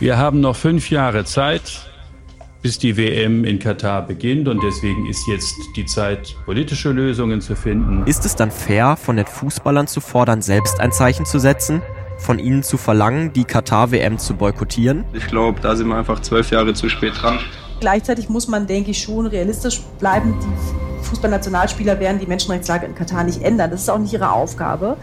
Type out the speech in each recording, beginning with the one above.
Wir haben noch fünf Jahre Zeit, bis die WM in Katar beginnt und deswegen ist jetzt die Zeit, politische Lösungen zu finden. Ist es dann fair, von den Fußballern zu fordern, selbst ein Zeichen zu setzen? Von ihnen zu verlangen, die Katar-WM zu boykottieren? Ich glaube, da sind wir einfach zwölf Jahre zu spät dran. Gleichzeitig muss man, denke ich, schon realistisch bleiben. Die Fußballnationalspieler werden die Menschenrechtslage in Katar nicht ändern. Das ist auch nicht ihre Aufgabe.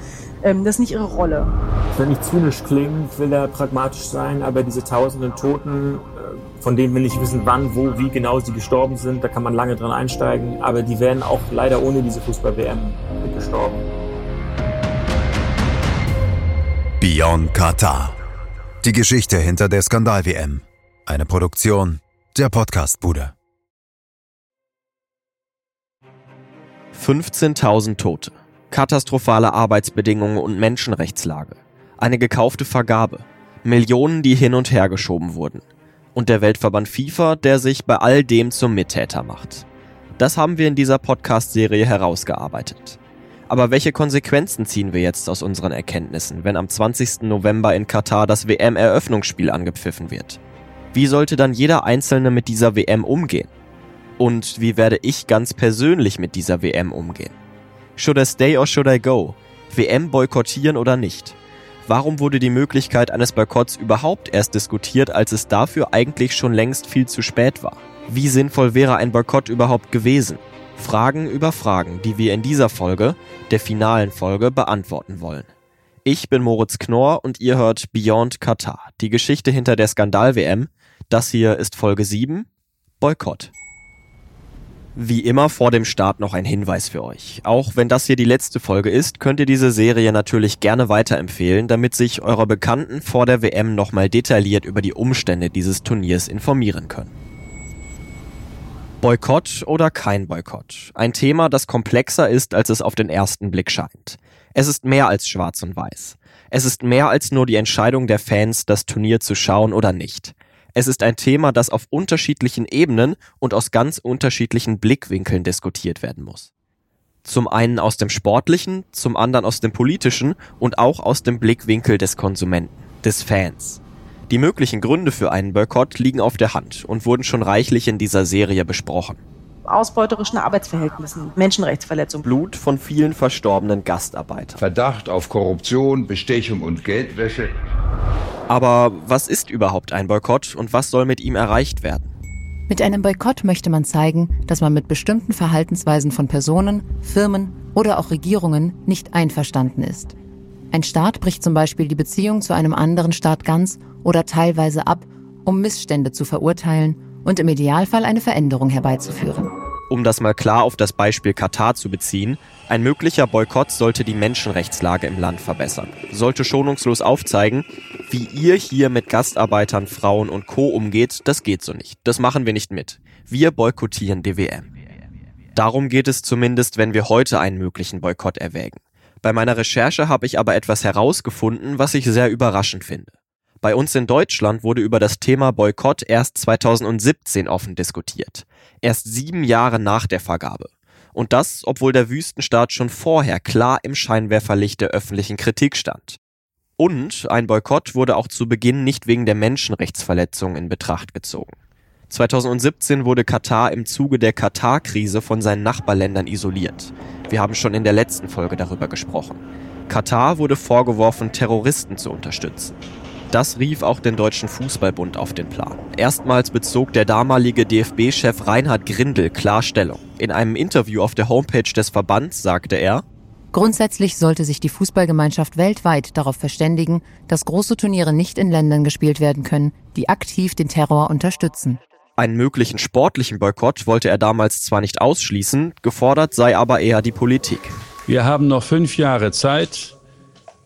Ähm, das ist nicht ihre Rolle. Ich will nicht zynisch klingen, will er pragmatisch sein, aber diese tausenden Toten, äh, von denen wir nicht wissen, wann, wo, wie genau sie gestorben sind, da kann man lange dran einsteigen, aber die werden auch leider ohne diese Fußball-WM gestorben. Beyond Qatar. Die Geschichte hinter der Skandal-WM. Eine Produktion der Podcastbude. 15.000 Tote katastrophale Arbeitsbedingungen und Menschenrechtslage, eine gekaufte Vergabe, Millionen, die hin und her geschoben wurden und der Weltverband FIFA, der sich bei all dem zum Mittäter macht. Das haben wir in dieser Podcast-Serie herausgearbeitet. Aber welche Konsequenzen ziehen wir jetzt aus unseren Erkenntnissen, wenn am 20. November in Katar das WM-Eröffnungsspiel angepfiffen wird? Wie sollte dann jeder Einzelne mit dieser WM umgehen? Und wie werde ich ganz persönlich mit dieser WM umgehen? Should I stay or should I go? WM boykottieren oder nicht? Warum wurde die Möglichkeit eines Boykotts überhaupt erst diskutiert, als es dafür eigentlich schon längst viel zu spät war? Wie sinnvoll wäre ein Boykott überhaupt gewesen? Fragen über Fragen, die wir in dieser Folge, der finalen Folge, beantworten wollen. Ich bin Moritz Knorr und ihr hört Beyond Qatar, die Geschichte hinter der Skandal-WM. Das hier ist Folge 7, Boykott. Wie immer vor dem Start noch ein Hinweis für euch. Auch wenn das hier die letzte Folge ist, könnt ihr diese Serie natürlich gerne weiterempfehlen, damit sich eure Bekannten vor der WM nochmal detailliert über die Umstände dieses Turniers informieren können. Boykott oder kein Boykott? Ein Thema, das komplexer ist, als es auf den ersten Blick scheint. Es ist mehr als schwarz und weiß. Es ist mehr als nur die Entscheidung der Fans, das Turnier zu schauen oder nicht. Es ist ein Thema, das auf unterschiedlichen Ebenen und aus ganz unterschiedlichen Blickwinkeln diskutiert werden muss. Zum einen aus dem sportlichen, zum anderen aus dem politischen und auch aus dem Blickwinkel des Konsumenten, des Fans. Die möglichen Gründe für einen Boykott liegen auf der Hand und wurden schon reichlich in dieser Serie besprochen. Ausbeuterischen Arbeitsverhältnissen, Menschenrechtsverletzungen. Blut von vielen verstorbenen Gastarbeitern. Verdacht auf Korruption, Bestechung und Geldwäsche. Aber was ist überhaupt ein Boykott und was soll mit ihm erreicht werden? Mit einem Boykott möchte man zeigen, dass man mit bestimmten Verhaltensweisen von Personen, Firmen oder auch Regierungen nicht einverstanden ist. Ein Staat bricht zum Beispiel die Beziehung zu einem anderen Staat ganz oder teilweise ab, um Missstände zu verurteilen und im Idealfall eine Veränderung herbeizuführen. Um das mal klar auf das Beispiel Katar zu beziehen, ein möglicher Boykott sollte die Menschenrechtslage im Land verbessern, sollte schonungslos aufzeigen, wie ihr hier mit Gastarbeitern, Frauen und Co. umgeht, das geht so nicht. Das machen wir nicht mit. Wir boykottieren die WM. Darum geht es zumindest, wenn wir heute einen möglichen Boykott erwägen. Bei meiner Recherche habe ich aber etwas herausgefunden, was ich sehr überraschend finde. Bei uns in Deutschland wurde über das Thema Boykott erst 2017 offen diskutiert. Erst sieben Jahre nach der Vergabe. Und das, obwohl der Wüstenstaat schon vorher klar im Scheinwerferlicht der öffentlichen Kritik stand. Und ein Boykott wurde auch zu Beginn nicht wegen der Menschenrechtsverletzungen in Betracht gezogen. 2017 wurde Katar im Zuge der Katar-Krise von seinen Nachbarländern isoliert. Wir haben schon in der letzten Folge darüber gesprochen. Katar wurde vorgeworfen, Terroristen zu unterstützen. Das rief auch den Deutschen Fußballbund auf den Plan. Erstmals bezog der damalige DFB-Chef Reinhard Grindel Klarstellung. In einem Interview auf der Homepage des Verbands sagte er, Grundsätzlich sollte sich die Fußballgemeinschaft weltweit darauf verständigen, dass große Turniere nicht in Ländern gespielt werden können, die aktiv den Terror unterstützen. Einen möglichen sportlichen Boykott wollte er damals zwar nicht ausschließen, gefordert sei aber eher die Politik. Wir haben noch fünf Jahre Zeit,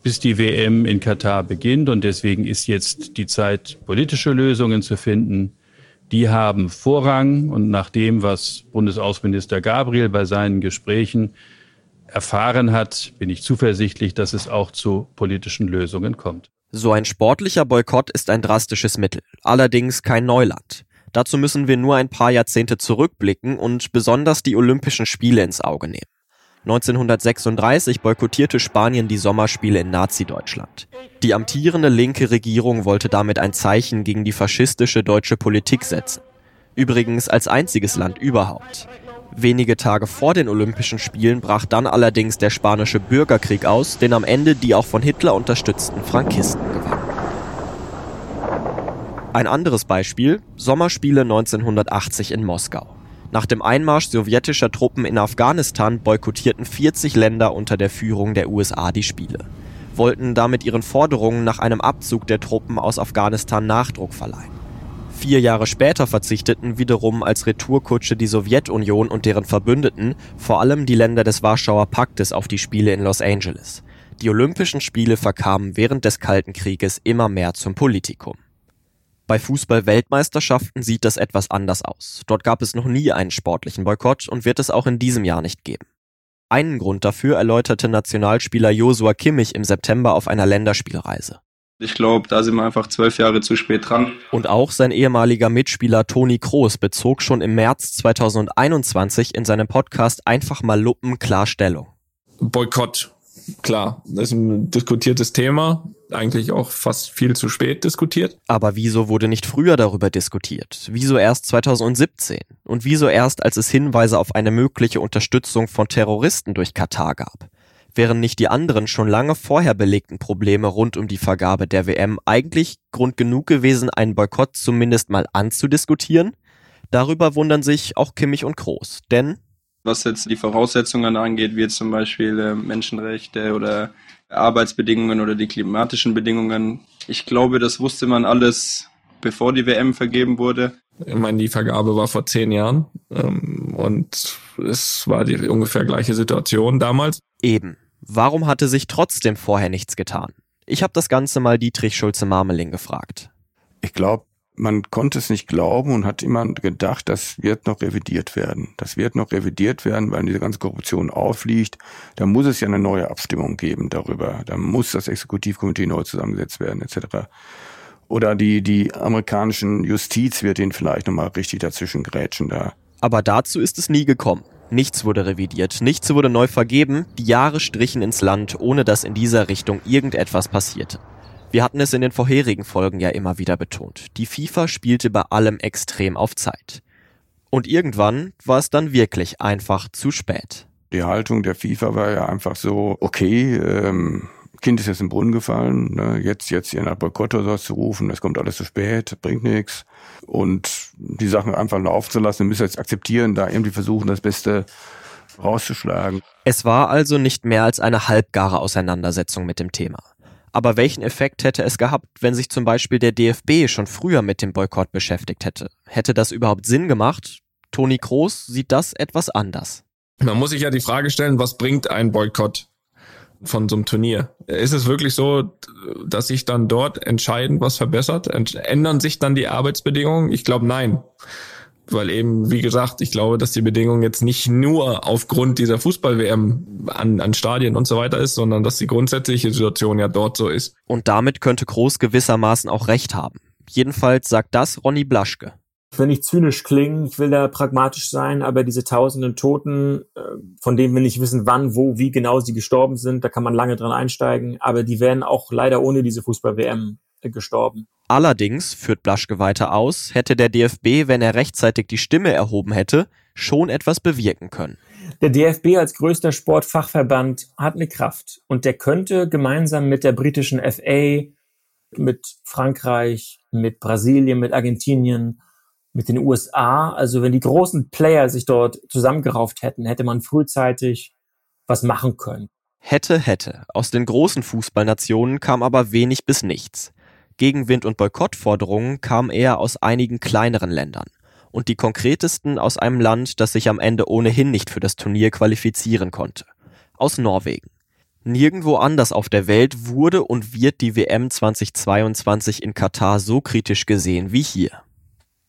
bis die WM in Katar beginnt. Und deswegen ist jetzt die Zeit, politische Lösungen zu finden. Die haben Vorrang. Und nach dem, was Bundesaußenminister Gabriel bei seinen Gesprächen erfahren hat, bin ich zuversichtlich, dass es auch zu politischen Lösungen kommt. So ein sportlicher Boykott ist ein drastisches Mittel, allerdings kein Neuland. Dazu müssen wir nur ein paar Jahrzehnte zurückblicken und besonders die Olympischen Spiele ins Auge nehmen. 1936 boykottierte Spanien die Sommerspiele in Nazi-Deutschland. Die amtierende linke Regierung wollte damit ein Zeichen gegen die faschistische deutsche Politik setzen. Übrigens als einziges Land überhaupt. Wenige Tage vor den Olympischen Spielen brach dann allerdings der spanische Bürgerkrieg aus, den am Ende die auch von Hitler unterstützten Frankisten gewannen. Ein anderes Beispiel, Sommerspiele 1980 in Moskau. Nach dem Einmarsch sowjetischer Truppen in Afghanistan boykottierten 40 Länder unter der Führung der USA die Spiele, wollten damit ihren Forderungen nach einem Abzug der Truppen aus Afghanistan Nachdruck verleihen. Vier Jahre später verzichteten wiederum als Retourkutsche die Sowjetunion und deren Verbündeten, vor allem die Länder des Warschauer Paktes, auf die Spiele in Los Angeles. Die Olympischen Spiele verkamen während des Kalten Krieges immer mehr zum Politikum. Bei Fußball-Weltmeisterschaften sieht das etwas anders aus. Dort gab es noch nie einen sportlichen Boykott und wird es auch in diesem Jahr nicht geben. Einen Grund dafür erläuterte Nationalspieler Josua Kimmich im September auf einer Länderspielreise. Ich glaube, da sind wir einfach zwölf Jahre zu spät dran. Und auch sein ehemaliger Mitspieler Toni Kroos bezog schon im März 2021 in seinem Podcast Einfach mal Luppen Klarstellung. Boykott klar, das ist ein diskutiertes Thema, eigentlich auch fast viel zu spät diskutiert. Aber wieso wurde nicht früher darüber diskutiert? Wieso erst 2017? Und wieso erst, als es Hinweise auf eine mögliche Unterstützung von Terroristen durch Katar gab? Wären nicht die anderen schon lange vorher belegten Probleme rund um die Vergabe der WM eigentlich Grund genug gewesen, einen Boykott zumindest mal anzudiskutieren? Darüber wundern sich auch Kimmich und Groß, denn was jetzt die Voraussetzungen angeht, wie jetzt zum Beispiel äh, Menschenrechte oder Arbeitsbedingungen oder die klimatischen Bedingungen. Ich glaube, das wusste man alles, bevor die WM vergeben wurde. Ich meine, die Vergabe war vor zehn Jahren ähm, und es war die ungefähr gleiche Situation damals. Eben. Warum hatte sich trotzdem vorher nichts getan? Ich habe das Ganze mal Dietrich Schulze-Marmeling gefragt. Ich glaube, man konnte es nicht glauben und hat immer gedacht, das wird noch revidiert werden. Das wird noch revidiert werden, weil diese ganze Korruption aufliegt. Da muss es ja eine neue Abstimmung geben darüber. Da muss das Exekutivkomitee neu zusammengesetzt werden, etc. Oder die, die amerikanischen Justiz wird ihnen vielleicht nochmal richtig dazwischen grätschen da. Aber dazu ist es nie gekommen. Nichts wurde revidiert, nichts wurde neu vergeben, die Jahre strichen ins Land, ohne dass in dieser Richtung irgendetwas passierte. Wir hatten es in den vorherigen Folgen ja immer wieder betont. Die FIFA spielte bei allem extrem auf Zeit. Und irgendwann war es dann wirklich einfach zu spät. Die Haltung der FIFA war ja einfach so, okay, ähm, Kind ist jetzt im Brunnen gefallen, ne, jetzt, jetzt hier nach Boykott oder zu rufen, es kommt alles zu spät, bringt nichts. Und die Sachen einfach laufen zu lassen, wir müssen jetzt akzeptieren, da irgendwie versuchen, das Beste rauszuschlagen. Es war also nicht mehr als eine halbgare Auseinandersetzung mit dem Thema. Aber welchen Effekt hätte es gehabt, wenn sich zum Beispiel der DFB schon früher mit dem Boykott beschäftigt hätte? Hätte das überhaupt Sinn gemacht? Toni Kroos sieht das etwas anders. Man muss sich ja die Frage stellen, was bringt ein Boykott von so einem Turnier? Ist es wirklich so, dass sich dann dort entscheidend was verbessert? Ändern sich dann die Arbeitsbedingungen? Ich glaube, nein weil eben, wie gesagt, ich glaube, dass die Bedingung jetzt nicht nur aufgrund dieser Fußball-WM an, an Stadien und so weiter ist, sondern dass die grundsätzliche Situation ja dort so ist. Und damit könnte Groß gewissermaßen auch recht haben. Jedenfalls sagt das Ronny Blaschke. Ich will nicht zynisch klingen, ich will da pragmatisch sein, aber diese tausenden Toten, äh, von denen wir nicht wissen, wann, wo, wie genau sie gestorben sind, da kann man lange dran einsteigen, aber die werden auch leider ohne diese Fußball-WM gestorben. Allerdings, führt Blaschke weiter aus, hätte der DFB, wenn er rechtzeitig die Stimme erhoben hätte, schon etwas bewirken können. Der DFB als größter Sportfachverband hat eine Kraft und der könnte gemeinsam mit der britischen FA, mit Frankreich, mit Brasilien, mit Argentinien, mit den USA, also wenn die großen Player sich dort zusammengerauft hätten, hätte man frühzeitig was machen können. Hätte, hätte. Aus den großen Fußballnationen kam aber wenig bis nichts. Gegenwind und Boykottforderungen kamen eher aus einigen kleineren Ländern und die konkretesten aus einem Land, das sich am Ende ohnehin nicht für das Turnier qualifizieren konnte, aus Norwegen. Nirgendwo anders auf der Welt wurde und wird die WM 2022 in Katar so kritisch gesehen wie hier.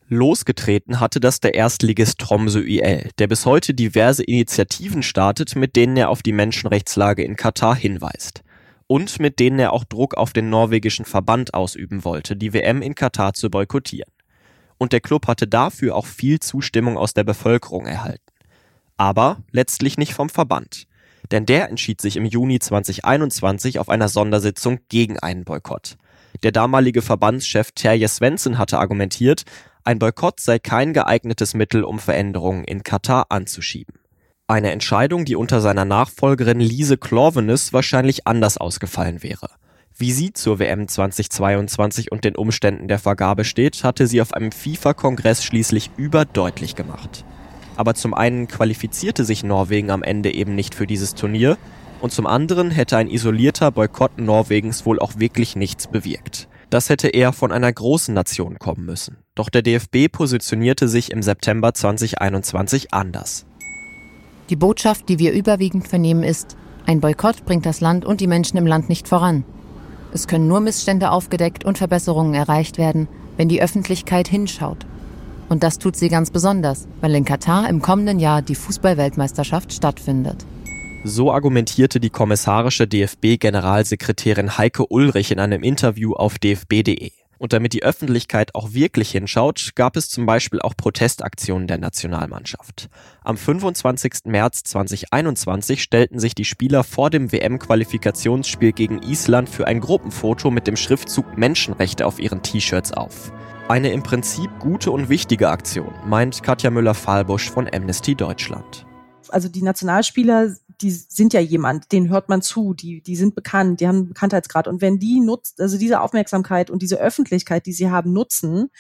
Losgetreten hatte das der Erstligist Tromsø IL, der bis heute diverse Initiativen startet, mit denen er auf die Menschenrechtslage in Katar hinweist und mit denen er auch Druck auf den norwegischen Verband ausüben wollte, die WM in Katar zu boykottieren. Und der Club hatte dafür auch viel Zustimmung aus der Bevölkerung erhalten. Aber letztlich nicht vom Verband. Denn der entschied sich im Juni 2021 auf einer Sondersitzung gegen einen Boykott. Der damalige Verbandschef Terje Svensson hatte argumentiert, ein Boykott sei kein geeignetes Mittel, um Veränderungen in Katar anzuschieben. Eine Entscheidung, die unter seiner Nachfolgerin Lise Klorvenes wahrscheinlich anders ausgefallen wäre. Wie sie zur WM 2022 und den Umständen der Vergabe steht, hatte sie auf einem FIFA-Kongress schließlich überdeutlich gemacht. Aber zum einen qualifizierte sich Norwegen am Ende eben nicht für dieses Turnier und zum anderen hätte ein isolierter Boykott Norwegens wohl auch wirklich nichts bewirkt. Das hätte eher von einer großen Nation kommen müssen. Doch der DFB positionierte sich im September 2021 anders. Die Botschaft, die wir überwiegend vernehmen, ist, ein Boykott bringt das Land und die Menschen im Land nicht voran. Es können nur Missstände aufgedeckt und Verbesserungen erreicht werden, wenn die Öffentlichkeit hinschaut. Und das tut sie ganz besonders, weil in Katar im kommenden Jahr die Fußballweltmeisterschaft stattfindet. So argumentierte die kommissarische DFB-Generalsekretärin Heike Ulrich in einem Interview auf dfb.de. Und damit die Öffentlichkeit auch wirklich hinschaut, gab es zum Beispiel auch Protestaktionen der Nationalmannschaft. Am 25. März 2021 stellten sich die Spieler vor dem WM-Qualifikationsspiel gegen Island für ein Gruppenfoto mit dem Schriftzug Menschenrechte auf ihren T-Shirts auf. Eine im Prinzip gute und wichtige Aktion, meint Katja Müller-Fahlbusch von Amnesty Deutschland. Also die Nationalspieler die sind ja jemand, denen hört man zu, die, die sind bekannt, die haben einen Bekanntheitsgrad. Und wenn die nutzt, also diese Aufmerksamkeit und diese Öffentlichkeit, die sie haben, nutzen,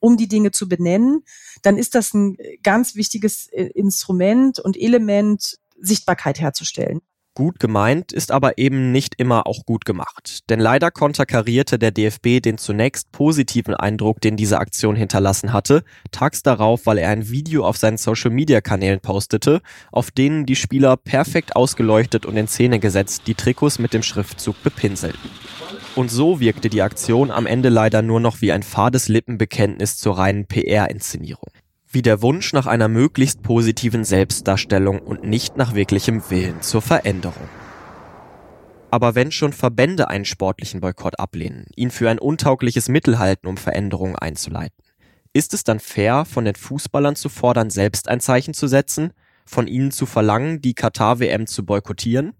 um die Dinge zu benennen, dann ist das ein ganz wichtiges äh, Instrument und Element, Sichtbarkeit herzustellen. Gut gemeint ist aber eben nicht immer auch gut gemacht. Denn leider konterkarierte der DFB den zunächst positiven Eindruck, den diese Aktion hinterlassen hatte, tags darauf, weil er ein Video auf seinen Social-Media-Kanälen postete, auf denen die Spieler perfekt ausgeleuchtet und in Szene gesetzt die Trikots mit dem Schriftzug bepinselten. Und so wirkte die Aktion am Ende leider nur noch wie ein fades Lippenbekenntnis zur reinen PR-Inszenierung wie der Wunsch nach einer möglichst positiven Selbstdarstellung und nicht nach wirklichem Willen zur Veränderung. Aber wenn schon Verbände einen sportlichen Boykott ablehnen, ihn für ein untaugliches Mittel halten, um Veränderungen einzuleiten, ist es dann fair, von den Fußballern zu fordern, selbst ein Zeichen zu setzen, von ihnen zu verlangen, die Katar-WM zu boykottieren?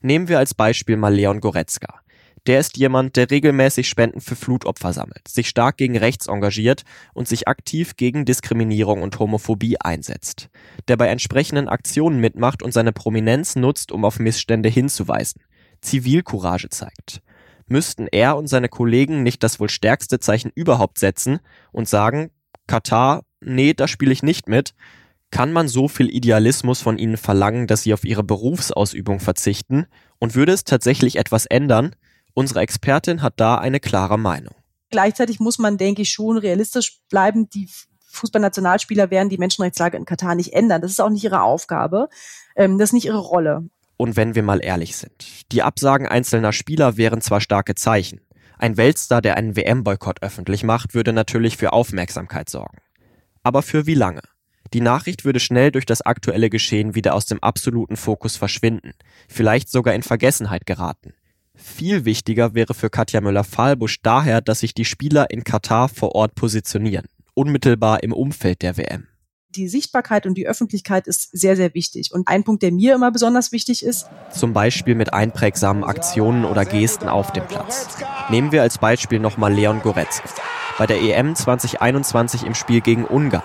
Nehmen wir als Beispiel mal Leon Goretzka. Der ist jemand, der regelmäßig Spenden für Flutopfer sammelt, sich stark gegen rechts engagiert und sich aktiv gegen Diskriminierung und Homophobie einsetzt. Der bei entsprechenden Aktionen mitmacht und seine Prominenz nutzt, um auf Missstände hinzuweisen. Zivilcourage zeigt. Müssten er und seine Kollegen nicht das wohl stärkste Zeichen überhaupt setzen und sagen, Katar, nee, da spiele ich nicht mit, kann man so viel Idealismus von ihnen verlangen, dass sie auf ihre Berufsausübung verzichten? Und würde es tatsächlich etwas ändern, Unsere Expertin hat da eine klare Meinung. Gleichzeitig muss man, denke ich, schon realistisch bleiben. Die Fußballnationalspieler werden die Menschenrechtslage in Katar nicht ändern. Das ist auch nicht ihre Aufgabe. Ähm, das ist nicht ihre Rolle. Und wenn wir mal ehrlich sind, die Absagen einzelner Spieler wären zwar starke Zeichen. Ein Weltstar, der einen WM-Boykott öffentlich macht, würde natürlich für Aufmerksamkeit sorgen. Aber für wie lange? Die Nachricht würde schnell durch das aktuelle Geschehen wieder aus dem absoluten Fokus verschwinden, vielleicht sogar in Vergessenheit geraten. Viel wichtiger wäre für Katja Müller-Fahlbusch daher, dass sich die Spieler in Katar vor Ort positionieren, unmittelbar im Umfeld der WM. Die Sichtbarkeit und die Öffentlichkeit ist sehr, sehr wichtig. Und ein Punkt, der mir immer besonders wichtig ist. Zum Beispiel mit einprägsamen Aktionen oder Gesten auf dem Platz. Nehmen wir als Beispiel nochmal Leon Goretzka. Bei der EM 2021 im Spiel gegen Ungarn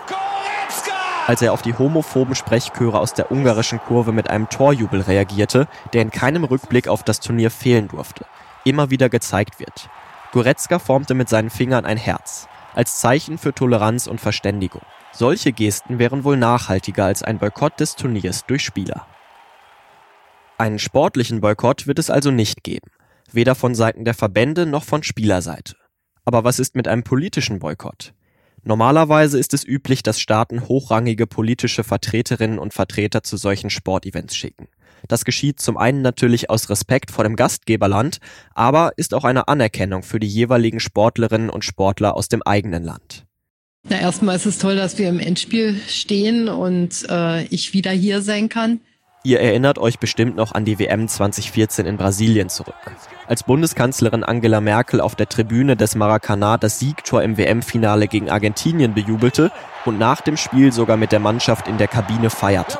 als er auf die homophoben Sprechchöre aus der ungarischen Kurve mit einem Torjubel reagierte, der in keinem Rückblick auf das Turnier fehlen durfte, immer wieder gezeigt wird. Goretzka formte mit seinen Fingern ein Herz, als Zeichen für Toleranz und Verständigung. Solche Gesten wären wohl nachhaltiger als ein Boykott des Turniers durch Spieler. Einen sportlichen Boykott wird es also nicht geben, weder von Seiten der Verbände noch von Spielerseite. Aber was ist mit einem politischen Boykott? Normalerweise ist es üblich, dass Staaten hochrangige politische Vertreterinnen und Vertreter zu solchen Sportevents schicken. Das geschieht zum einen natürlich aus Respekt vor dem Gastgeberland, aber ist auch eine Anerkennung für die jeweiligen Sportlerinnen und Sportler aus dem eigenen Land. Na, erstmal ist es toll, dass wir im Endspiel stehen und äh, ich wieder hier sein kann. Ihr erinnert euch bestimmt noch an die WM 2014 in Brasilien zurück. Als Bundeskanzlerin Angela Merkel auf der Tribüne des Maracanã das Siegtor im WM-Finale gegen Argentinien bejubelte und nach dem Spiel sogar mit der Mannschaft in der Kabine feierte.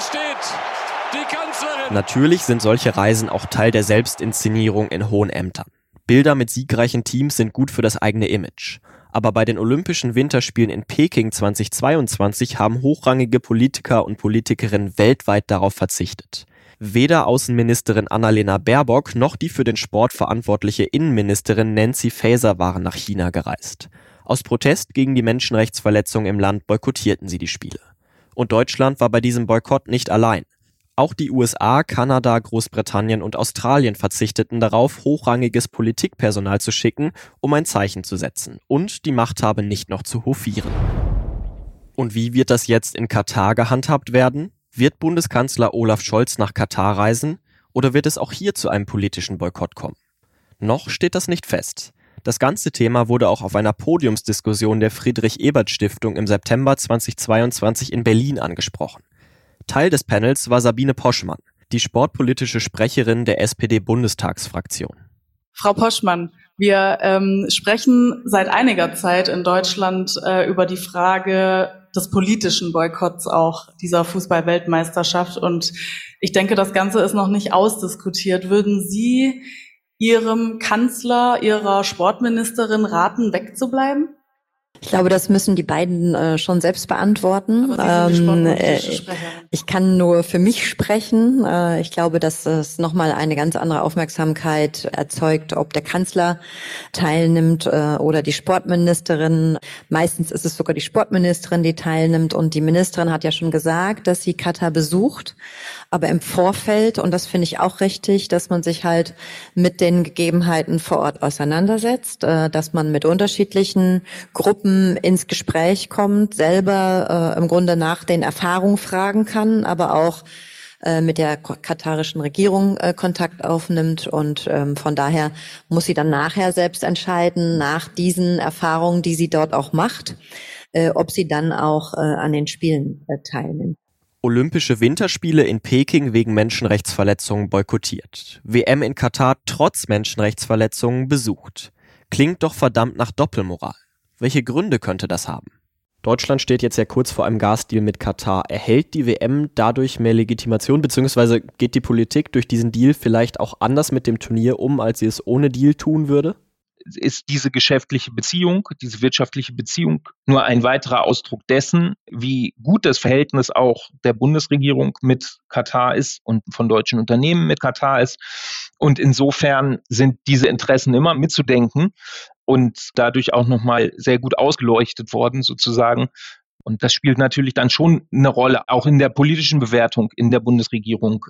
Steht. Natürlich sind solche Reisen auch Teil der Selbstinszenierung in hohen Ämtern. Bilder mit siegreichen Teams sind gut für das eigene Image. Aber bei den Olympischen Winterspielen in Peking 2022 haben hochrangige Politiker und Politikerinnen weltweit darauf verzichtet. Weder Außenministerin Annalena Baerbock noch die für den Sport verantwortliche Innenministerin Nancy Faeser waren nach China gereist. Aus Protest gegen die Menschenrechtsverletzungen im Land boykottierten sie die Spiele. Und Deutschland war bei diesem Boykott nicht allein. Auch die USA, Kanada, Großbritannien und Australien verzichteten darauf, hochrangiges Politikpersonal zu schicken, um ein Zeichen zu setzen und die Machthabe nicht noch zu hofieren. Und wie wird das jetzt in Katar gehandhabt werden? Wird Bundeskanzler Olaf Scholz nach Katar reisen oder wird es auch hier zu einem politischen Boykott kommen? Noch steht das nicht fest. Das ganze Thema wurde auch auf einer Podiumsdiskussion der Friedrich Ebert Stiftung im September 2022 in Berlin angesprochen. Teil des Panels war Sabine Poschmann, die sportpolitische Sprecherin der SPD-Bundestagsfraktion. Frau Poschmann, wir ähm, sprechen seit einiger Zeit in Deutschland äh, über die Frage des politischen Boykotts auch dieser Fußball-Weltmeisterschaft. Und ich denke, das Ganze ist noch nicht ausdiskutiert. Würden Sie Ihrem Kanzler, Ihrer Sportministerin raten, wegzubleiben? Ich glaube, das müssen die beiden äh, schon selbst beantworten. Ähm, äh, ich kann nur für mich sprechen. Äh, ich glaube, dass es nochmal eine ganz andere Aufmerksamkeit erzeugt, ob der Kanzler teilnimmt äh, oder die Sportministerin. Meistens ist es sogar die Sportministerin, die teilnimmt. Und die Ministerin hat ja schon gesagt, dass sie Katar besucht. Aber im Vorfeld, und das finde ich auch richtig, dass man sich halt mit den Gegebenheiten vor Ort auseinandersetzt, äh, dass man mit unterschiedlichen Gruppen Gruppen ins Gespräch kommt, selber äh, im Grunde nach den Erfahrungen fragen kann, aber auch äh, mit der katarischen Regierung äh, Kontakt aufnimmt und ähm, von daher muss sie dann nachher selbst entscheiden, nach diesen Erfahrungen, die sie dort auch macht, äh, ob sie dann auch an den Spielen teilnimmt. Olympische Winterspiele in Peking wegen Menschenrechtsverletzungen boykottiert. WM in Katar trotz Menschenrechtsverletzungen besucht. Klingt doch verdammt nach Doppelmoral. Welche Gründe könnte das haben? Deutschland steht jetzt ja kurz vor einem Gasdeal mit Katar. Erhält die WM dadurch mehr Legitimation, beziehungsweise geht die Politik durch diesen Deal vielleicht auch anders mit dem Turnier um, als sie es ohne Deal tun würde? ist diese geschäftliche Beziehung, diese wirtschaftliche Beziehung nur ein weiterer Ausdruck dessen, wie gut das Verhältnis auch der Bundesregierung mit Katar ist und von deutschen Unternehmen mit Katar ist. Und insofern sind diese Interessen immer mitzudenken und dadurch auch nochmal sehr gut ausgeleuchtet worden sozusagen. Und das spielt natürlich dann schon eine Rolle, auch in der politischen Bewertung in der Bundesregierung,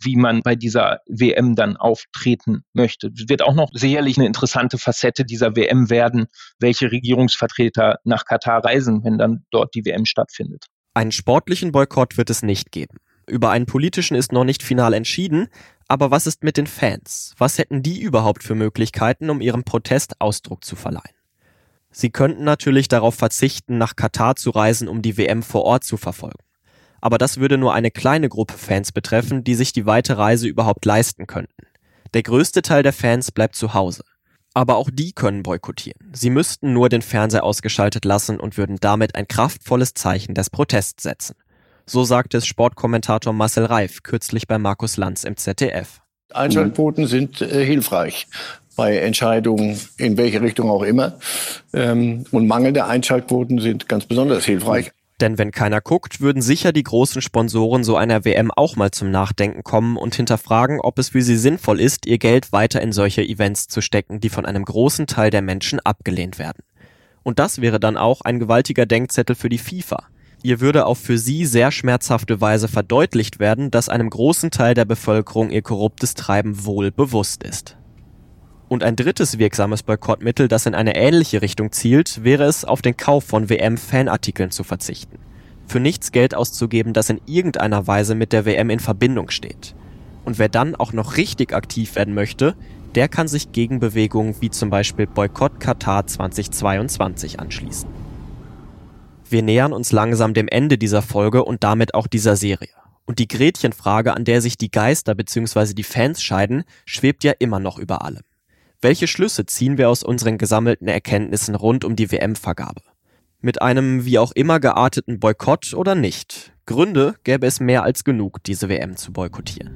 wie man bei dieser WM dann auftreten möchte. Es wird auch noch sicherlich eine interessante Facette dieser WM werden, welche Regierungsvertreter nach Katar reisen, wenn dann dort die WM stattfindet. Einen sportlichen Boykott wird es nicht geben. Über einen politischen ist noch nicht final entschieden, aber was ist mit den Fans? Was hätten die überhaupt für Möglichkeiten, um ihrem Protest Ausdruck zu verleihen? Sie könnten natürlich darauf verzichten, nach Katar zu reisen, um die WM vor Ort zu verfolgen. Aber das würde nur eine kleine Gruppe Fans betreffen, die sich die weite Reise überhaupt leisten könnten. Der größte Teil der Fans bleibt zu Hause. Aber auch die können boykottieren. Sie müssten nur den Fernseher ausgeschaltet lassen und würden damit ein kraftvolles Zeichen des Protests setzen. So sagte es Sportkommentator Marcel Reif kürzlich bei Markus Lanz im ZDF. Einschaltquoten sind äh, hilfreich bei Entscheidungen in welche Richtung auch immer. Ähm, und mangelnde Einschaltquoten sind ganz besonders hilfreich. Denn wenn keiner guckt, würden sicher die großen Sponsoren so einer WM auch mal zum Nachdenken kommen und hinterfragen, ob es für sie sinnvoll ist, ihr Geld weiter in solche Events zu stecken, die von einem großen Teil der Menschen abgelehnt werden. Und das wäre dann auch ein gewaltiger Denkzettel für die FIFA. Ihr würde auf für sie sehr schmerzhafte Weise verdeutlicht werden, dass einem großen Teil der Bevölkerung ihr korruptes Treiben wohl bewusst ist. Und ein drittes wirksames Boykottmittel, das in eine ähnliche Richtung zielt, wäre es, auf den Kauf von WM-Fanartikeln zu verzichten. Für nichts Geld auszugeben, das in irgendeiner Weise mit der WM in Verbindung steht. Und wer dann auch noch richtig aktiv werden möchte, der kann sich Gegenbewegungen wie zum Beispiel Boykott Katar 2022 anschließen. Wir nähern uns langsam dem Ende dieser Folge und damit auch dieser Serie. Und die Gretchenfrage, an der sich die Geister bzw. die Fans scheiden, schwebt ja immer noch über allem. Welche Schlüsse ziehen wir aus unseren gesammelten Erkenntnissen rund um die WM-Vergabe? Mit einem wie auch immer gearteten Boykott oder nicht? Gründe gäbe es mehr als genug, diese WM zu boykottieren.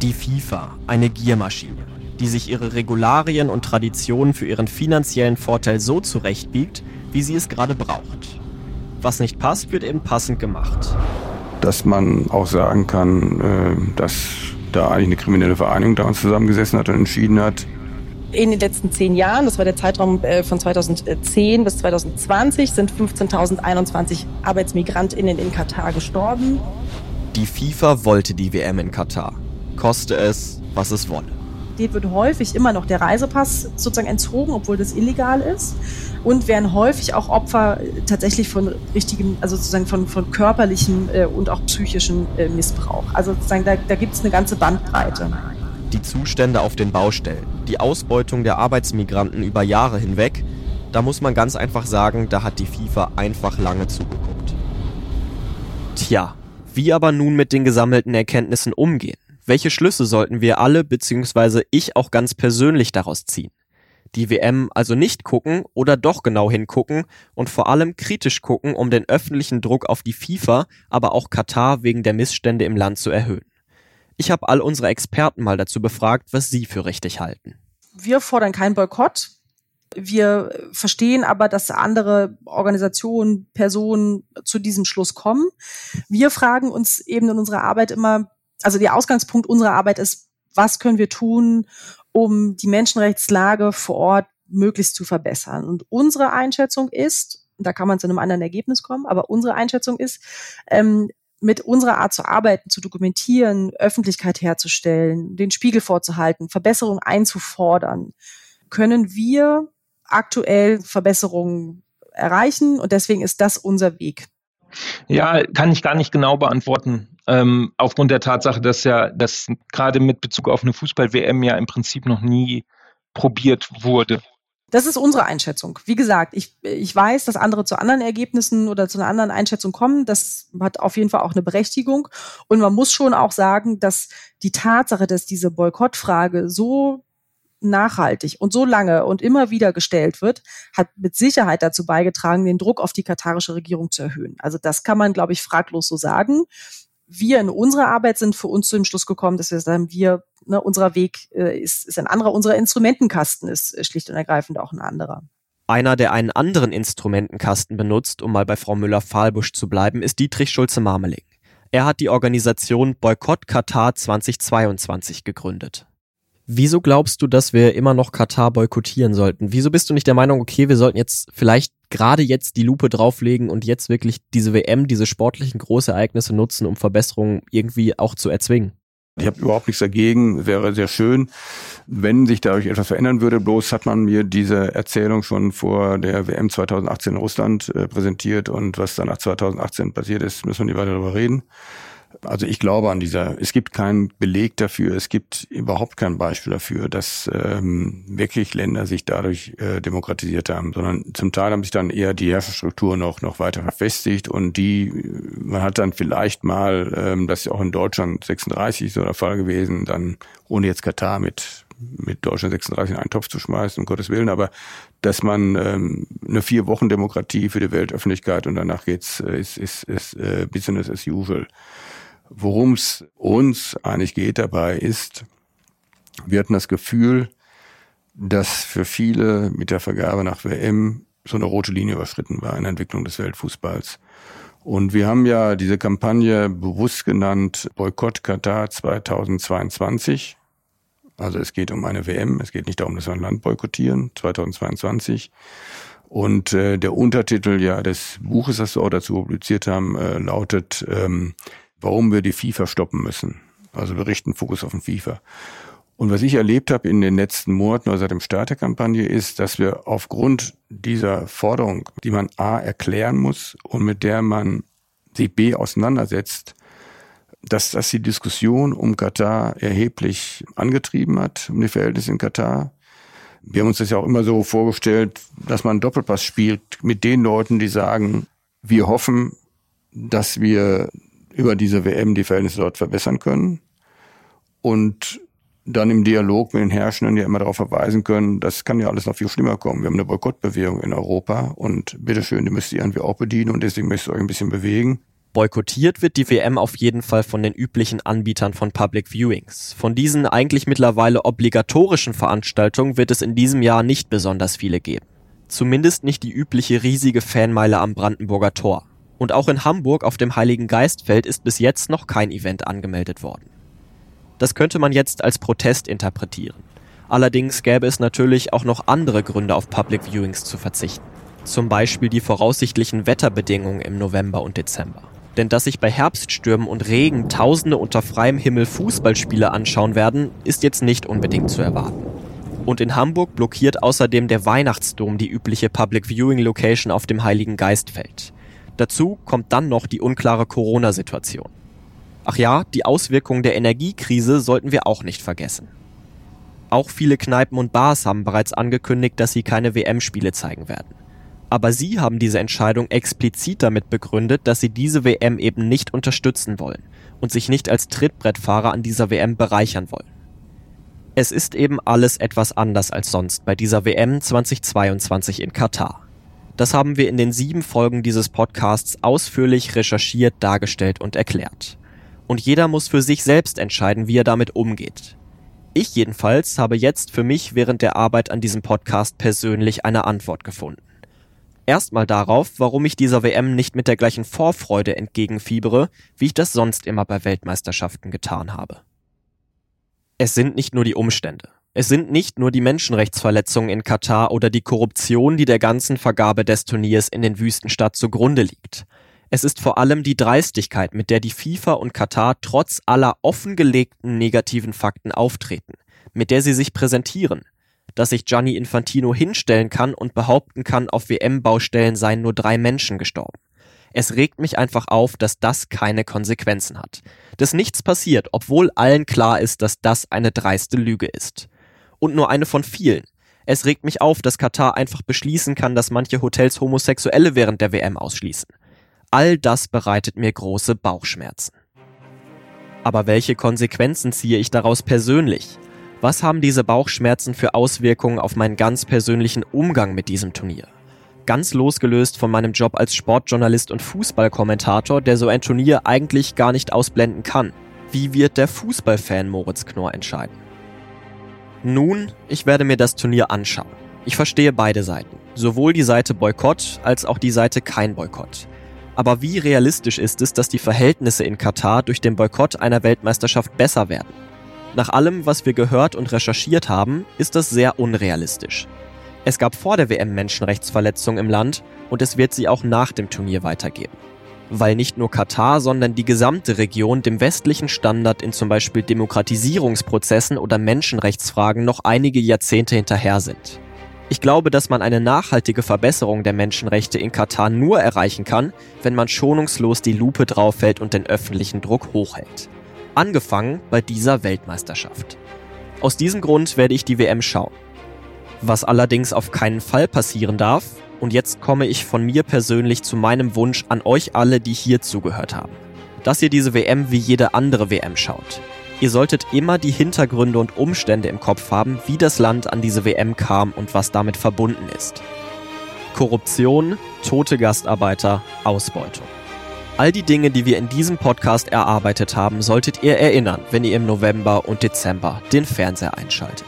Die FIFA, eine Giermaschine, die sich ihre Regularien und Traditionen für ihren finanziellen Vorteil so zurechtbiegt, wie sie es gerade braucht. Was nicht passt, wird eben passend gemacht. Dass man auch sagen kann, äh, dass da eigentlich eine kriminelle Vereinigung da uns zusammengesessen hat und entschieden hat, in den letzten zehn Jahren, das war der Zeitraum äh, von 2010 bis 2020, sind 15.021 ArbeitsmigrantInnen in Katar gestorben. Die FIFA wollte die WM in Katar. Koste es, was es wolle. Denen wird häufig immer noch der Reisepass sozusagen entzogen, obwohl das illegal ist. Und werden häufig auch Opfer tatsächlich von richtigem, also sozusagen von, von körperlichem äh, und auch psychischem äh, Missbrauch. Also sozusagen da, da gibt es eine ganze Bandbreite. Die Zustände auf den Baustellen, die Ausbeutung der Arbeitsmigranten über Jahre hinweg, da muss man ganz einfach sagen, da hat die FIFA einfach lange zugeguckt. Tja, wie aber nun mit den gesammelten Erkenntnissen umgehen? Welche Schlüsse sollten wir alle bzw. ich auch ganz persönlich daraus ziehen? Die WM also nicht gucken oder doch genau hingucken und vor allem kritisch gucken, um den öffentlichen Druck auf die FIFA, aber auch Katar wegen der Missstände im Land zu erhöhen. Ich habe all unsere Experten mal dazu befragt, was sie für richtig halten. Wir fordern keinen Boykott. Wir verstehen aber, dass andere Organisationen, Personen zu diesem Schluss kommen. Wir fragen uns eben in unserer Arbeit immer, also der Ausgangspunkt unserer Arbeit ist, was können wir tun, um die Menschenrechtslage vor Ort möglichst zu verbessern. Und unsere Einschätzung ist, da kann man zu einem anderen Ergebnis kommen, aber unsere Einschätzung ist, ähm, mit unserer Art zu arbeiten, zu dokumentieren, Öffentlichkeit herzustellen, den Spiegel vorzuhalten, Verbesserungen einzufordern, können wir aktuell Verbesserungen erreichen und deswegen ist das unser Weg. Ja, kann ich gar nicht genau beantworten. Ähm, aufgrund der Tatsache, dass ja das gerade mit Bezug auf eine Fußball-WM ja im Prinzip noch nie probiert wurde. Das ist unsere Einschätzung. Wie gesagt, ich, ich weiß, dass andere zu anderen Ergebnissen oder zu einer anderen Einschätzung kommen. Das hat auf jeden Fall auch eine Berechtigung. Und man muss schon auch sagen, dass die Tatsache, dass diese Boykottfrage so nachhaltig und so lange und immer wieder gestellt wird, hat mit Sicherheit dazu beigetragen, den Druck auf die katarische Regierung zu erhöhen. Also das kann man, glaube ich, fraglos so sagen wir in unserer Arbeit sind für uns zu dem Schluss gekommen, dass wir sagen, wir, ne, unser Weg äh, ist, ist ein anderer, unser Instrumentenkasten ist äh, schlicht und ergreifend auch ein anderer. Einer, der einen anderen Instrumentenkasten benutzt, um mal bei Frau Müller-Fahlbusch zu bleiben, ist Dietrich Schulze-Marmeling. Er hat die Organisation Boykott Katar 2022 gegründet. Wieso glaubst du, dass wir immer noch Katar boykottieren sollten? Wieso bist du nicht der Meinung, okay, wir sollten jetzt vielleicht gerade jetzt die Lupe drauflegen und jetzt wirklich diese WM, diese sportlichen Großereignisse nutzen, um Verbesserungen irgendwie auch zu erzwingen? Ich habe überhaupt nichts dagegen. Wäre sehr schön, wenn sich dadurch etwas verändern würde. Bloß hat man mir diese Erzählung schon vor der WM 2018 in Russland äh, präsentiert und was dann nach 2018 passiert ist, müssen wir nicht weiter darüber reden. Also ich glaube an dieser, es gibt keinen Beleg dafür, es gibt überhaupt kein Beispiel dafür, dass ähm, wirklich Länder sich dadurch äh, demokratisiert haben, sondern zum Teil haben sich dann eher die Herrschaftsstrukturen noch, noch weiter verfestigt und die, man hat dann vielleicht mal, ähm, das ist auch in Deutschland 36 so der Fall gewesen, dann ohne jetzt Katar mit mit Deutschland 36 in einen Topf zu schmeißen, um Gottes Willen, aber dass man ähm, eine vier Wochen Demokratie für die Weltöffentlichkeit und danach geht's äh, ist, ist, ist äh, Business as usual. Worum es uns eigentlich geht dabei ist, wir hatten das Gefühl, dass für viele mit der Vergabe nach WM so eine rote Linie überschritten war in der Entwicklung des Weltfußballs. Und wir haben ja diese Kampagne bewusst genannt Boykott Katar 2022. Also es geht um eine WM, es geht nicht darum, dass wir ein Land boykottieren, 2022. Und äh, der Untertitel ja des Buches, das wir auch dazu publiziert haben, äh, lautet ähm, warum wir die FIFA stoppen müssen. Also wir richten Fokus auf den FIFA. Und was ich erlebt habe in den letzten Monaten oder seit dem Start der Kampagne ist, dass wir aufgrund dieser Forderung, die man A erklären muss und mit der man sich B auseinandersetzt, dass das die Diskussion um Katar erheblich angetrieben hat, um die Verhältnisse in Katar. Wir haben uns das ja auch immer so vorgestellt, dass man Doppelpass spielt mit den Leuten, die sagen, wir hoffen, dass wir über diese WM die Verhältnisse dort verbessern können und dann im Dialog mit den Herrschenden ja immer darauf verweisen können, das kann ja alles noch viel schlimmer kommen. Wir haben eine Boykottbewegung in Europa und bitteschön, die müsst ihr irgendwie auch bedienen und deswegen müsst ihr euch ein bisschen bewegen. Boykottiert wird die WM auf jeden Fall von den üblichen Anbietern von Public Viewings. Von diesen eigentlich mittlerweile obligatorischen Veranstaltungen wird es in diesem Jahr nicht besonders viele geben. Zumindest nicht die übliche riesige Fanmeile am Brandenburger Tor. Und auch in Hamburg auf dem Heiligen Geistfeld ist bis jetzt noch kein Event angemeldet worden. Das könnte man jetzt als Protest interpretieren. Allerdings gäbe es natürlich auch noch andere Gründe auf Public Viewings zu verzichten. Zum Beispiel die voraussichtlichen Wetterbedingungen im November und Dezember. Denn dass sich bei Herbststürmen und Regen Tausende unter freiem Himmel Fußballspiele anschauen werden, ist jetzt nicht unbedingt zu erwarten. Und in Hamburg blockiert außerdem der Weihnachtsdom die übliche Public Viewing Location auf dem Heiligen Geistfeld. Dazu kommt dann noch die unklare Corona-Situation. Ach ja, die Auswirkungen der Energiekrise sollten wir auch nicht vergessen. Auch viele Kneipen und Bars haben bereits angekündigt, dass sie keine WM-Spiele zeigen werden. Aber sie haben diese Entscheidung explizit damit begründet, dass sie diese WM eben nicht unterstützen wollen und sich nicht als Trittbrettfahrer an dieser WM bereichern wollen. Es ist eben alles etwas anders als sonst bei dieser WM 2022 in Katar. Das haben wir in den sieben Folgen dieses Podcasts ausführlich recherchiert, dargestellt und erklärt. Und jeder muss für sich selbst entscheiden, wie er damit umgeht. Ich jedenfalls habe jetzt für mich während der Arbeit an diesem Podcast persönlich eine Antwort gefunden. Erstmal darauf, warum ich dieser WM nicht mit der gleichen Vorfreude entgegenfiebere, wie ich das sonst immer bei Weltmeisterschaften getan habe. Es sind nicht nur die Umstände. Es sind nicht nur die Menschenrechtsverletzungen in Katar oder die Korruption, die der ganzen Vergabe des Turniers in den Wüstenstadt zugrunde liegt. Es ist vor allem die Dreistigkeit, mit der die FIFA und Katar trotz aller offengelegten negativen Fakten auftreten, mit der sie sich präsentieren, dass sich Gianni Infantino hinstellen kann und behaupten kann, auf WM-Baustellen seien nur drei Menschen gestorben. Es regt mich einfach auf, dass das keine Konsequenzen hat. Dass nichts passiert, obwohl allen klar ist, dass das eine dreiste Lüge ist. Und nur eine von vielen. Es regt mich auf, dass Katar einfach beschließen kann, dass manche Hotels Homosexuelle während der WM ausschließen. All das bereitet mir große Bauchschmerzen. Aber welche Konsequenzen ziehe ich daraus persönlich? Was haben diese Bauchschmerzen für Auswirkungen auf meinen ganz persönlichen Umgang mit diesem Turnier? Ganz losgelöst von meinem Job als Sportjournalist und Fußballkommentator, der so ein Turnier eigentlich gar nicht ausblenden kann. Wie wird der Fußballfan Moritz Knorr entscheiden? Nun, ich werde mir das Turnier anschauen. Ich verstehe beide Seiten. Sowohl die Seite Boykott als auch die Seite kein Boykott. Aber wie realistisch ist es, dass die Verhältnisse in Katar durch den Boykott einer Weltmeisterschaft besser werden? Nach allem, was wir gehört und recherchiert haben, ist das sehr unrealistisch. Es gab vor der WM Menschenrechtsverletzungen im Land und es wird sie auch nach dem Turnier weitergeben. Weil nicht nur Katar, sondern die gesamte Region dem westlichen Standard in zum Beispiel Demokratisierungsprozessen oder Menschenrechtsfragen noch einige Jahrzehnte hinterher sind. Ich glaube, dass man eine nachhaltige Verbesserung der Menschenrechte in Katar nur erreichen kann, wenn man schonungslos die Lupe draufhält und den öffentlichen Druck hochhält angefangen bei dieser Weltmeisterschaft. Aus diesem Grund werde ich die WM schauen. Was allerdings auf keinen Fall passieren darf, und jetzt komme ich von mir persönlich zu meinem Wunsch an euch alle, die hier zugehört haben, dass ihr diese WM wie jede andere WM schaut. Ihr solltet immer die Hintergründe und Umstände im Kopf haben, wie das Land an diese WM kam und was damit verbunden ist. Korruption, tote Gastarbeiter, Ausbeutung. All die Dinge, die wir in diesem Podcast erarbeitet haben, solltet ihr erinnern, wenn ihr im November und Dezember den Fernseher einschaltet.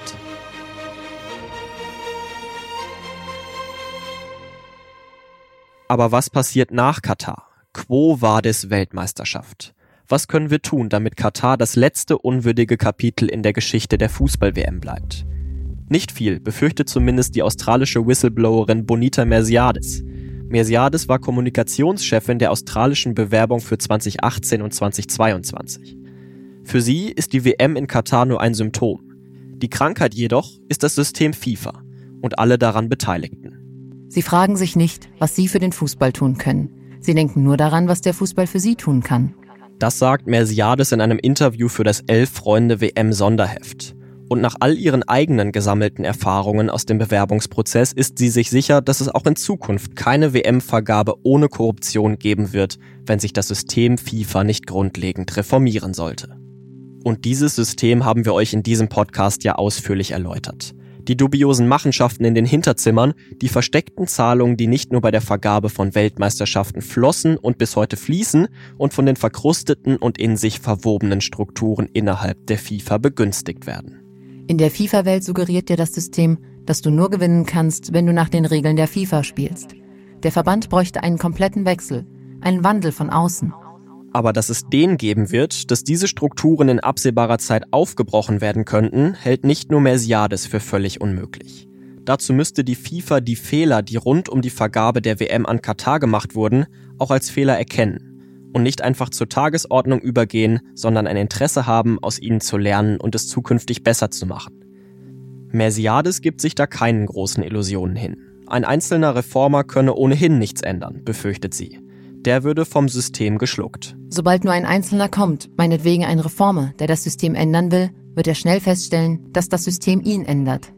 Aber was passiert nach Katar? Quo vadis Weltmeisterschaft? Was können wir tun, damit Katar das letzte unwürdige Kapitel in der Geschichte der Fußball-WM bleibt? Nicht viel, befürchtet zumindest die australische Whistleblowerin Bonita Mersiades. Mersiades war Kommunikationschefin der australischen Bewerbung für 2018 und 2022. Für sie ist die WM in Katar nur ein Symptom. Die Krankheit jedoch ist das System FIFA und alle daran Beteiligten. Sie fragen sich nicht, was sie für den Fußball tun können. Sie denken nur daran, was der Fußball für sie tun kann. Das sagt Mersiades in einem Interview für das Elf Freunde WM Sonderheft. Und nach all ihren eigenen gesammelten Erfahrungen aus dem Bewerbungsprozess ist sie sich sicher, dass es auch in Zukunft keine WM-Vergabe ohne Korruption geben wird, wenn sich das System FIFA nicht grundlegend reformieren sollte. Und dieses System haben wir euch in diesem Podcast ja ausführlich erläutert. Die dubiosen Machenschaften in den Hinterzimmern, die versteckten Zahlungen, die nicht nur bei der Vergabe von Weltmeisterschaften flossen und bis heute fließen und von den verkrusteten und in sich verwobenen Strukturen innerhalb der FIFA begünstigt werden. In der FIFA-Welt suggeriert dir das System, dass du nur gewinnen kannst, wenn du nach den Regeln der FIFA spielst. Der Verband bräuchte einen kompletten Wechsel, einen Wandel von außen. Aber dass es den geben wird, dass diese Strukturen in absehbarer Zeit aufgebrochen werden könnten, hält nicht nur Mersiades für völlig unmöglich. Dazu müsste die FIFA die Fehler, die rund um die Vergabe der WM an Katar gemacht wurden, auch als Fehler erkennen und nicht einfach zur Tagesordnung übergehen, sondern ein Interesse haben, aus ihnen zu lernen und es zukünftig besser zu machen. Mersiades gibt sich da keinen großen Illusionen hin. Ein einzelner Reformer könne ohnehin nichts ändern, befürchtet sie der würde vom System geschluckt. Sobald nur ein Einzelner kommt, meinetwegen ein Reformer, der das System ändern will, wird er schnell feststellen, dass das System ihn ändert.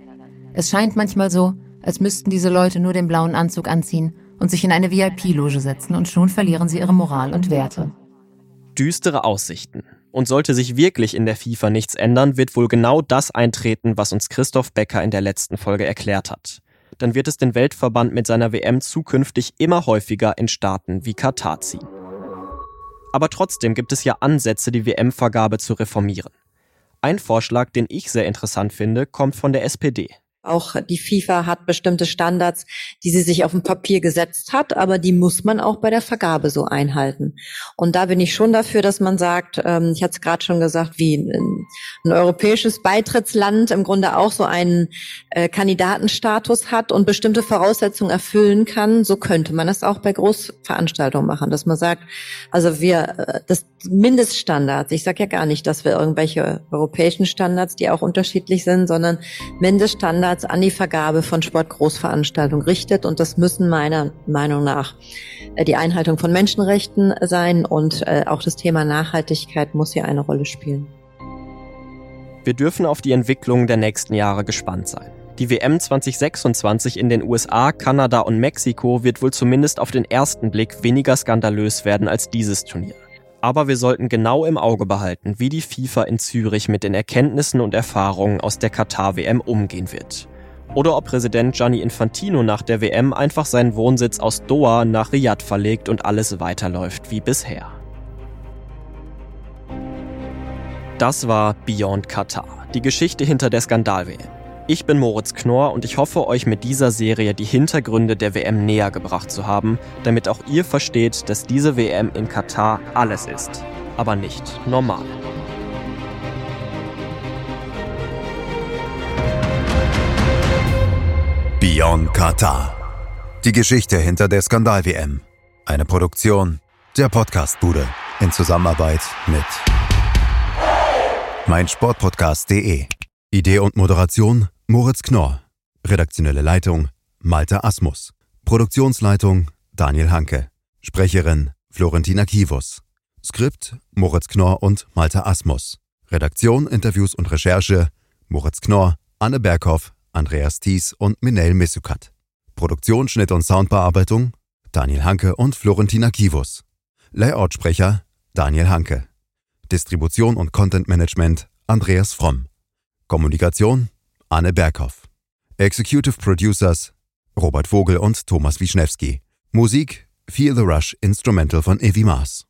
Es scheint manchmal so, als müssten diese Leute nur den blauen Anzug anziehen und sich in eine VIP-Loge setzen und schon verlieren sie ihre Moral und Werte. Düstere Aussichten. Und sollte sich wirklich in der FIFA nichts ändern, wird wohl genau das eintreten, was uns Christoph Becker in der letzten Folge erklärt hat dann wird es den Weltverband mit seiner WM zukünftig immer häufiger in Staaten wie Katar ziehen. Aber trotzdem gibt es ja Ansätze, die WM-Vergabe zu reformieren. Ein Vorschlag, den ich sehr interessant finde, kommt von der SPD. Auch die FIFA hat bestimmte Standards, die sie sich auf dem Papier gesetzt hat, aber die muss man auch bei der Vergabe so einhalten. Und da bin ich schon dafür, dass man sagt, ähm, ich hatte es gerade schon gesagt, wie ein, ein, europäisches Beitrittsland im Grunde auch so einen äh, Kandidatenstatus hat und bestimmte Voraussetzungen erfüllen kann, so könnte man es auch bei Großveranstaltungen machen, dass man sagt, also wir, äh, das Mindeststandards, ich sage ja gar nicht, dass wir irgendwelche europäischen Standards, die auch unterschiedlich sind, sondern Mindeststandards Standards an die Vergabe von Sportgroßveranstaltungen richtet. Und das müssen meiner Meinung nach äh, die Einhaltung von Menschenrechten sein und äh, auch das Thema Nachhaltigkeit muss hier eine Rolle spielen. Wir dürfen auf die Entwicklung der nächsten Jahre gespannt sein. Die WM 2026 in den USA, Kanada und Mexiko wird wohl zumindest auf den ersten Blick weniger skandalös werden als dieses Turnier. Aber wir sollten genau im Auge behalten, wie die FIFA in Zürich mit den Erkenntnissen und Erfahrungen aus der Katar-WM umgehen wird. Oder ob Präsident Gianni Infantino nach der WM einfach seinen Wohnsitz aus Doha nach Riyadh verlegt und alles weiterläuft wie bisher. Das war Beyond Katar, die Geschichte hinter der Skandal-WM. Ich bin Moritz Knorr und ich hoffe, euch mit dieser Serie die Hintergründe der WM näher gebracht zu haben, damit auch ihr versteht, dass diese WM in Katar alles ist, aber nicht normal. Beyond Katar. Die Geschichte hinter der Skandal-WM. Eine Produktion der Podcastbude in Zusammenarbeit mit meinsportpodcast.de. Idee und Moderation Moritz Knorr. Redaktionelle Leitung Malte Asmus. Produktionsleitung Daniel Hanke. Sprecherin Florentina Kivus. Skript Moritz Knorr und Malte Asmus. Redaktion, Interviews und Recherche Moritz Knorr, Anne Berghoff, Andreas Thies und Minel Missukat. Produktion, Schnitt und Soundbearbeitung Daniel Hanke und Florentina Kivus. Layoutsprecher Daniel Hanke. Distribution und Content Management Andreas Fromm. Kommunikation Anne Berghoff. Executive Producers Robert Vogel und Thomas Wischnewski. Musik Feel the Rush Instrumental von Evi Maas.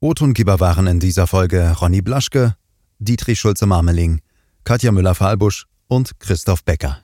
O-Tongeber waren in dieser Folge Ronny Blaschke, Dietrich Schulze-Marmeling, Katja Müller-Fahlbusch und Christoph Becker.